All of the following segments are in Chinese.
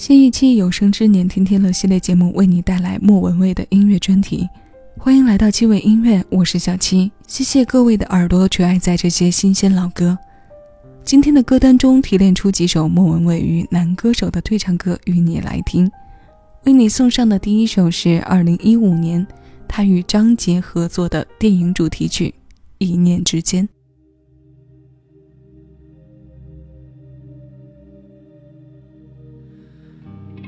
新一期有生之年听天乐系列节目为你带来莫文蔚的音乐专题，欢迎来到七味音乐，我是小七，谢谢各位的耳朵垂爱在这些新鲜老歌。今天的歌单中提炼出几首莫文蔚与男歌手的对唱歌与你来听，为你送上的第一首是二零一五年他与张杰合作的电影主题曲《一念之间》。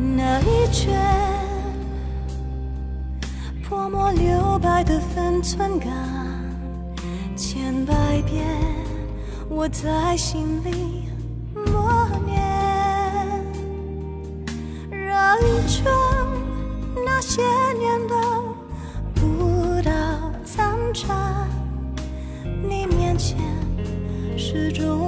那一圈泼墨留白的分寸感，千百遍我在心里默念。绕一圈那些年的不到残渣，你面前始终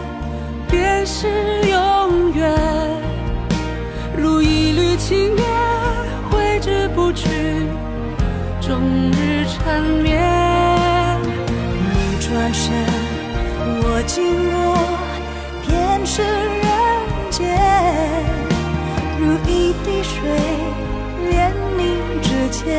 便是永远，如一缕青烟挥之不去，终日缠绵。你转身，我经过，便是人间，如一滴水，连你指尖。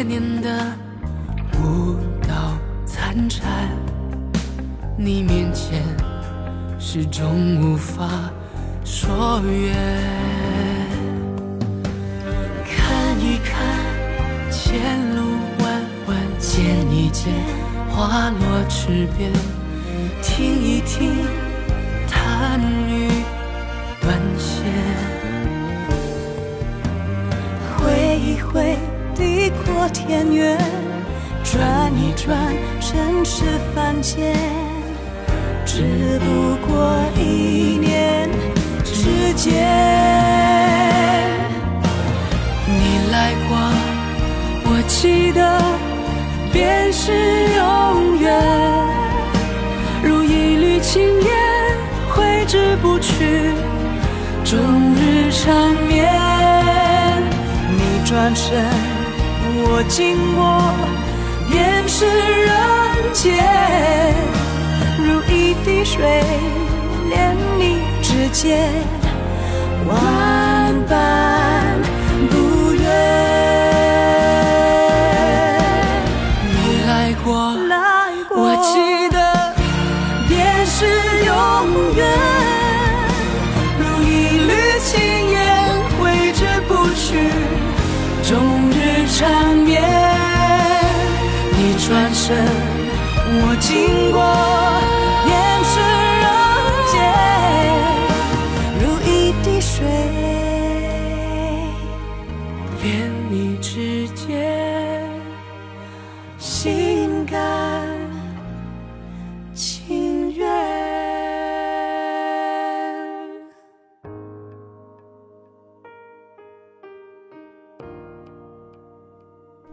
些年的舞蹈残蝉，你面前始终无法说远。看一看前路弯弯，见一见。花落池边，听一听弹雨断弦，挥一挥地阔天远，转一转尘世凡间，只不过一念之间。你来过，我记得。便是永远，如一缕青烟挥之不去，终日缠绵。你转身，我经过，便是人间，如一滴水，连你指尖，万般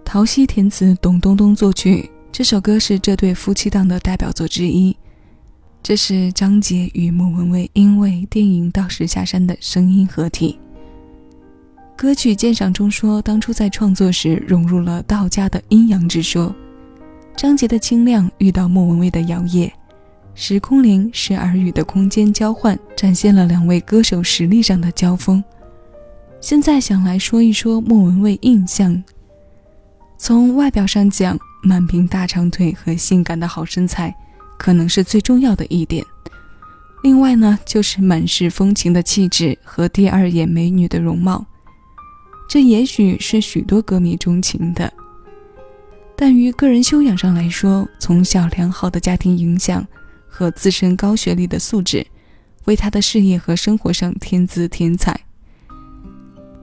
陶溪填词，董冬冬作曲。这首歌是这对夫妻档的代表作之一。这是张杰与莫文蔚因为电影《道士下山》的声音合体。歌曲鉴赏中说，当初在创作时融入了道家的阴阳之说。张杰的清亮遇到莫文蔚的摇曳，时空灵是耳语的空间交换，展现了两位歌手实力上的交锋。现在想来说一说莫文蔚印象，从外表上讲，满屏大长腿和性感的好身材，可能是最重要的一点。另外呢，就是满是风情的气质和第二眼美女的容貌，这也许是许多歌迷钟情的。但于个人修养上来说，从小良好的家庭影响和自身高学历的素质，为他的事业和生活上添姿添彩。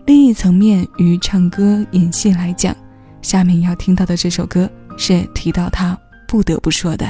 另一层面，于唱歌演戏来讲，下面要听到的这首歌是提到他不得不说的。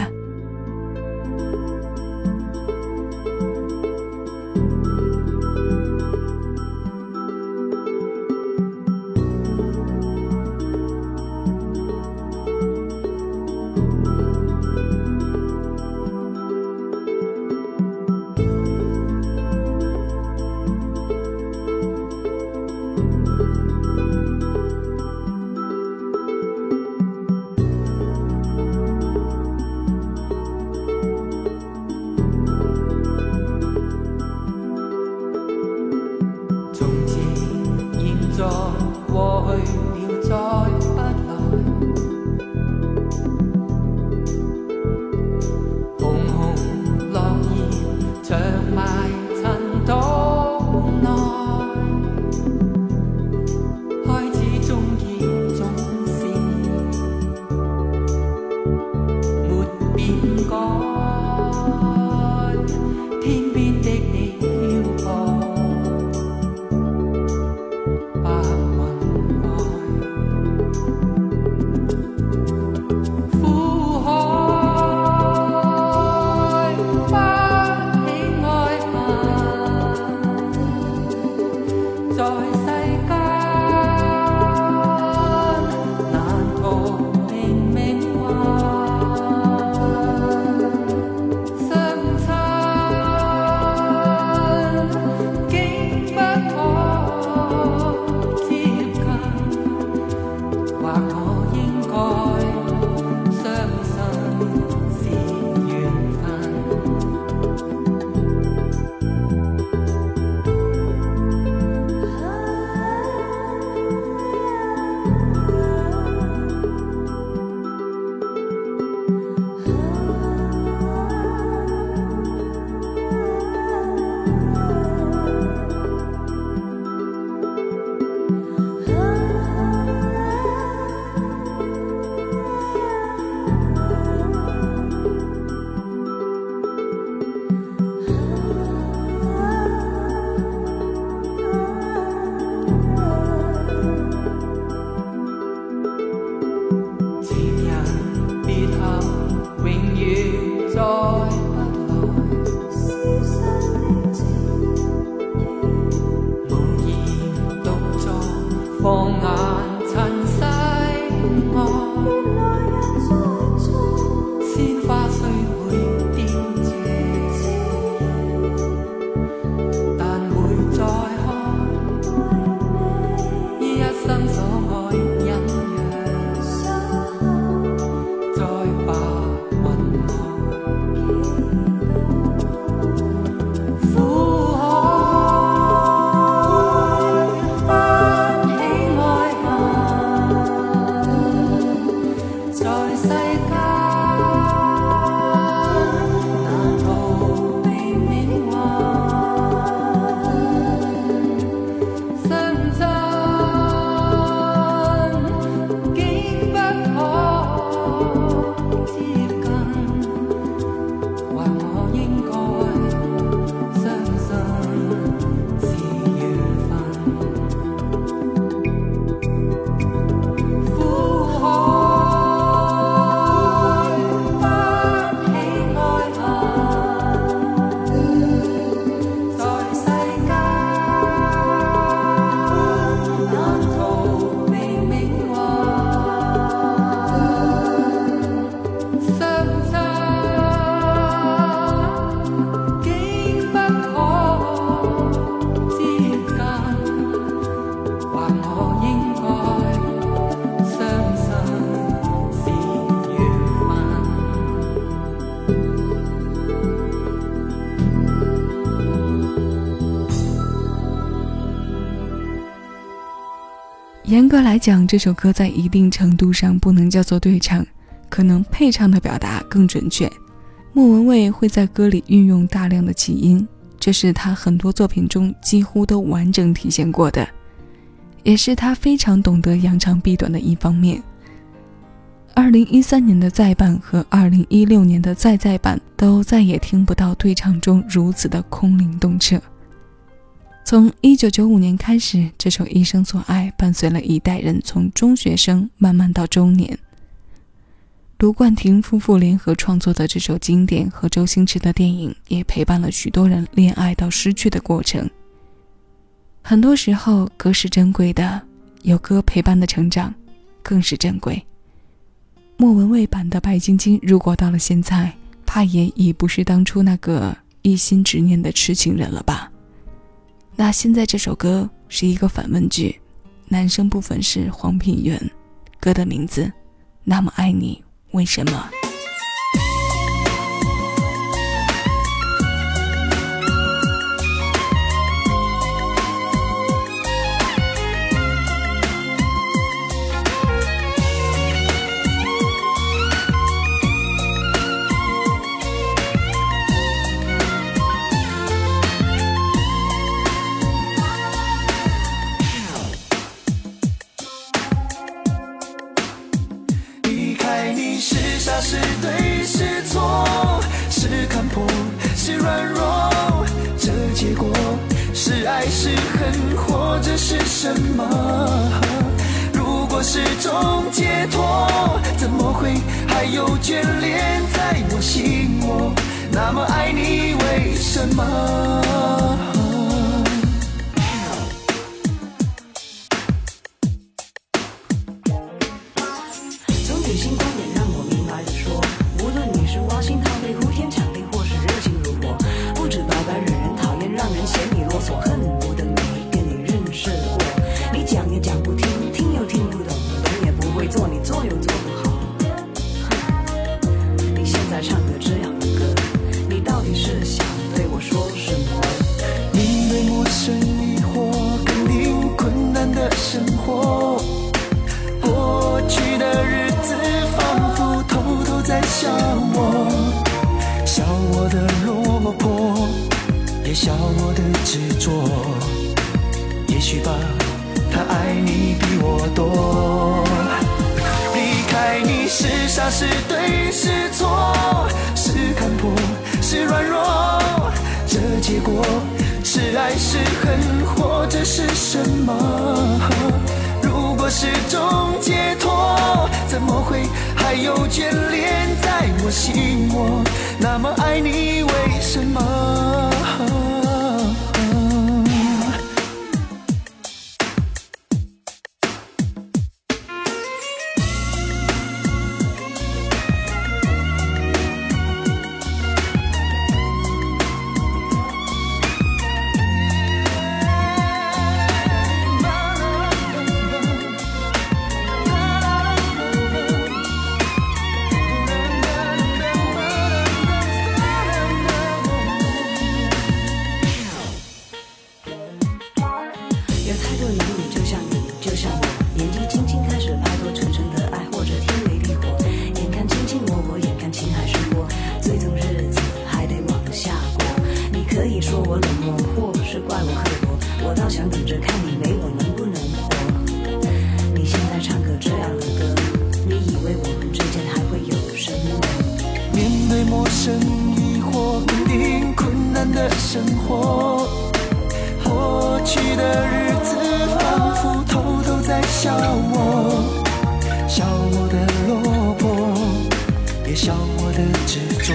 来讲，这首歌在一定程度上不能叫做对唱，可能配唱的表达更准确。莫文蔚会在歌里运用大量的起音，这是他很多作品中几乎都完整体现过的，也是他非常懂得扬长避短的一方面。二零一三年的再版和二零一六年的再再版都再也听不到对唱中如此的空灵动彻。从一九九五年开始，这首《一生所爱》伴随了一代人从中学生慢慢到中年。卢冠廷夫妇联合创作的这首经典和周星驰的电影也陪伴了许多人恋爱到失去的过程。很多时候，歌是珍贵的，有歌陪伴的成长，更是珍贵。莫文蔚版的白晶晶，如果到了现在，怕也已不是当初那个一心执念的痴情人了吧？那现在这首歌是一个反问句，男生部分是黄品源，歌的名字，那么爱你，为什么？是什么？如果是种解脱，怎么会还有眷恋在我心窝？那么爱你，为什么？等着看你没我能不能活。你现在唱个这样的歌你以为我们之间还会有什么面对陌生疑惑肯定困难的生活。过去的日子仿佛偷偷在笑我笑我的落魄也笑我的执着。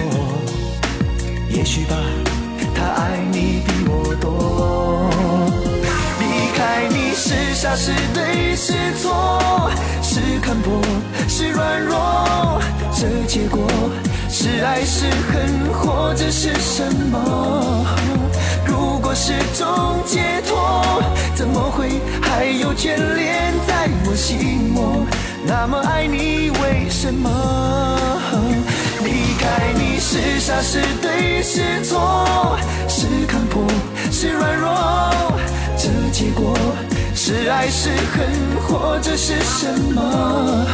也许吧他爱你比是对是错，是看破是软弱，这结果。是爱是恨，或者是什么？如果是种解脱，怎么会还有眷恋在我心窝？那么爱你，为什么离开你？是傻是对是错？是看破是软弱？这结果。是爱是恨，或者是什么？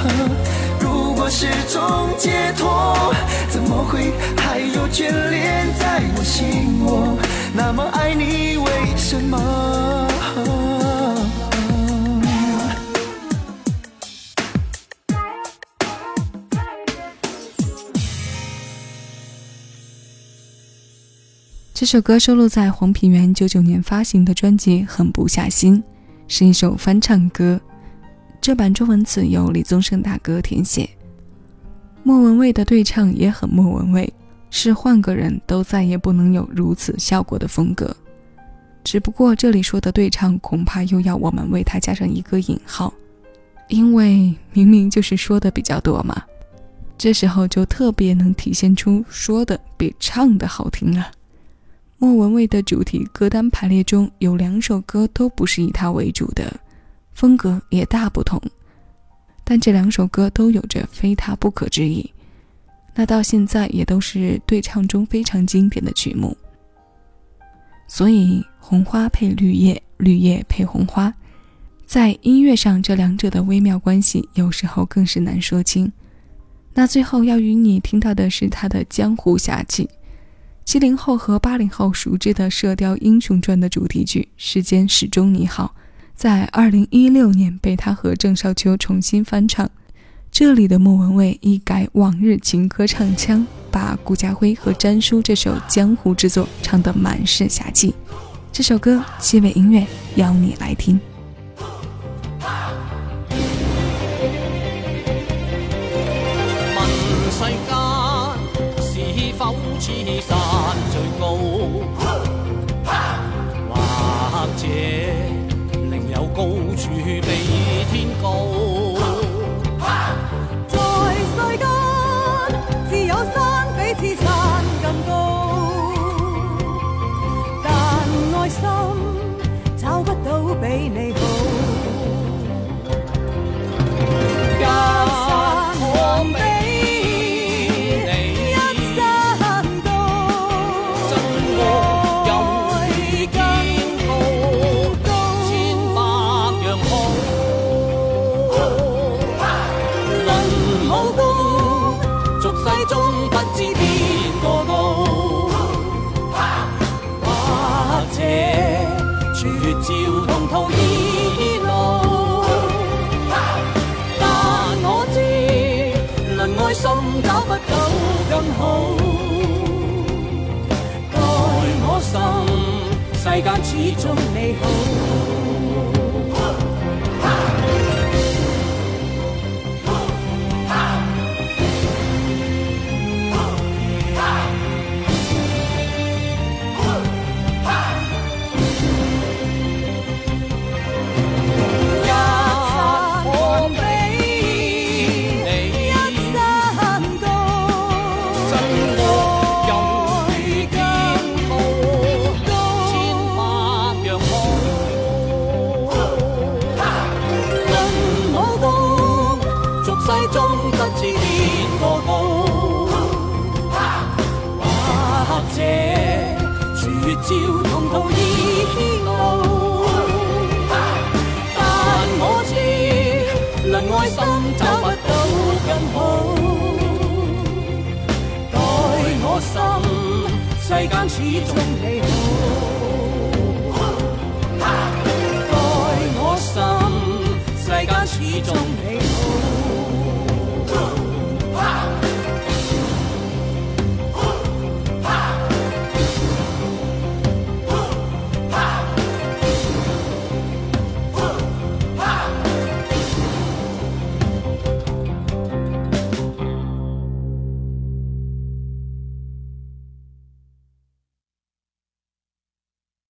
如果是种解脱，怎么会还有眷恋在我心窝？那么爱你，为什么？这首歌收录在黄品源九九年发行的专辑《狠不下心》，是一首翻唱歌。这版中文词由李宗盛大哥填写，莫文蔚的对唱也很莫文蔚，是换个人都再也不能有如此效果的风格。只不过这里说的对唱，恐怕又要我们为他加上一个引号，因为明明就是说的比较多嘛。这时候就特别能体现出说的比唱的好听了。莫文蔚的主题歌单排列中有两首歌都不是以他为主的，风格也大不同，但这两首歌都有着非他不可之意。那到现在也都是对唱中非常经典的曲目。所以红花配绿叶，绿叶配红花，在音乐上这两者的微妙关系，有时候更是难说清。那最后要与你听到的是他的江湖侠气。七零后和八零后熟知的《射雕英雄传》的主题曲《时间始终你好》，在二零一六年被他和郑少秋重新翻唱。这里的莫文蔚一改往日情歌唱腔，把顾家辉和詹叔这首江湖之作唱得满是侠气。这首歌七味音乐邀你来听。另有高处比天高，终不知天过高。或者绝照同途异路。但我知能爱心找不到更好。待我心世间始终你好。天路但我知能爱心找不到更好待我心世间始终你好待我心世间始终你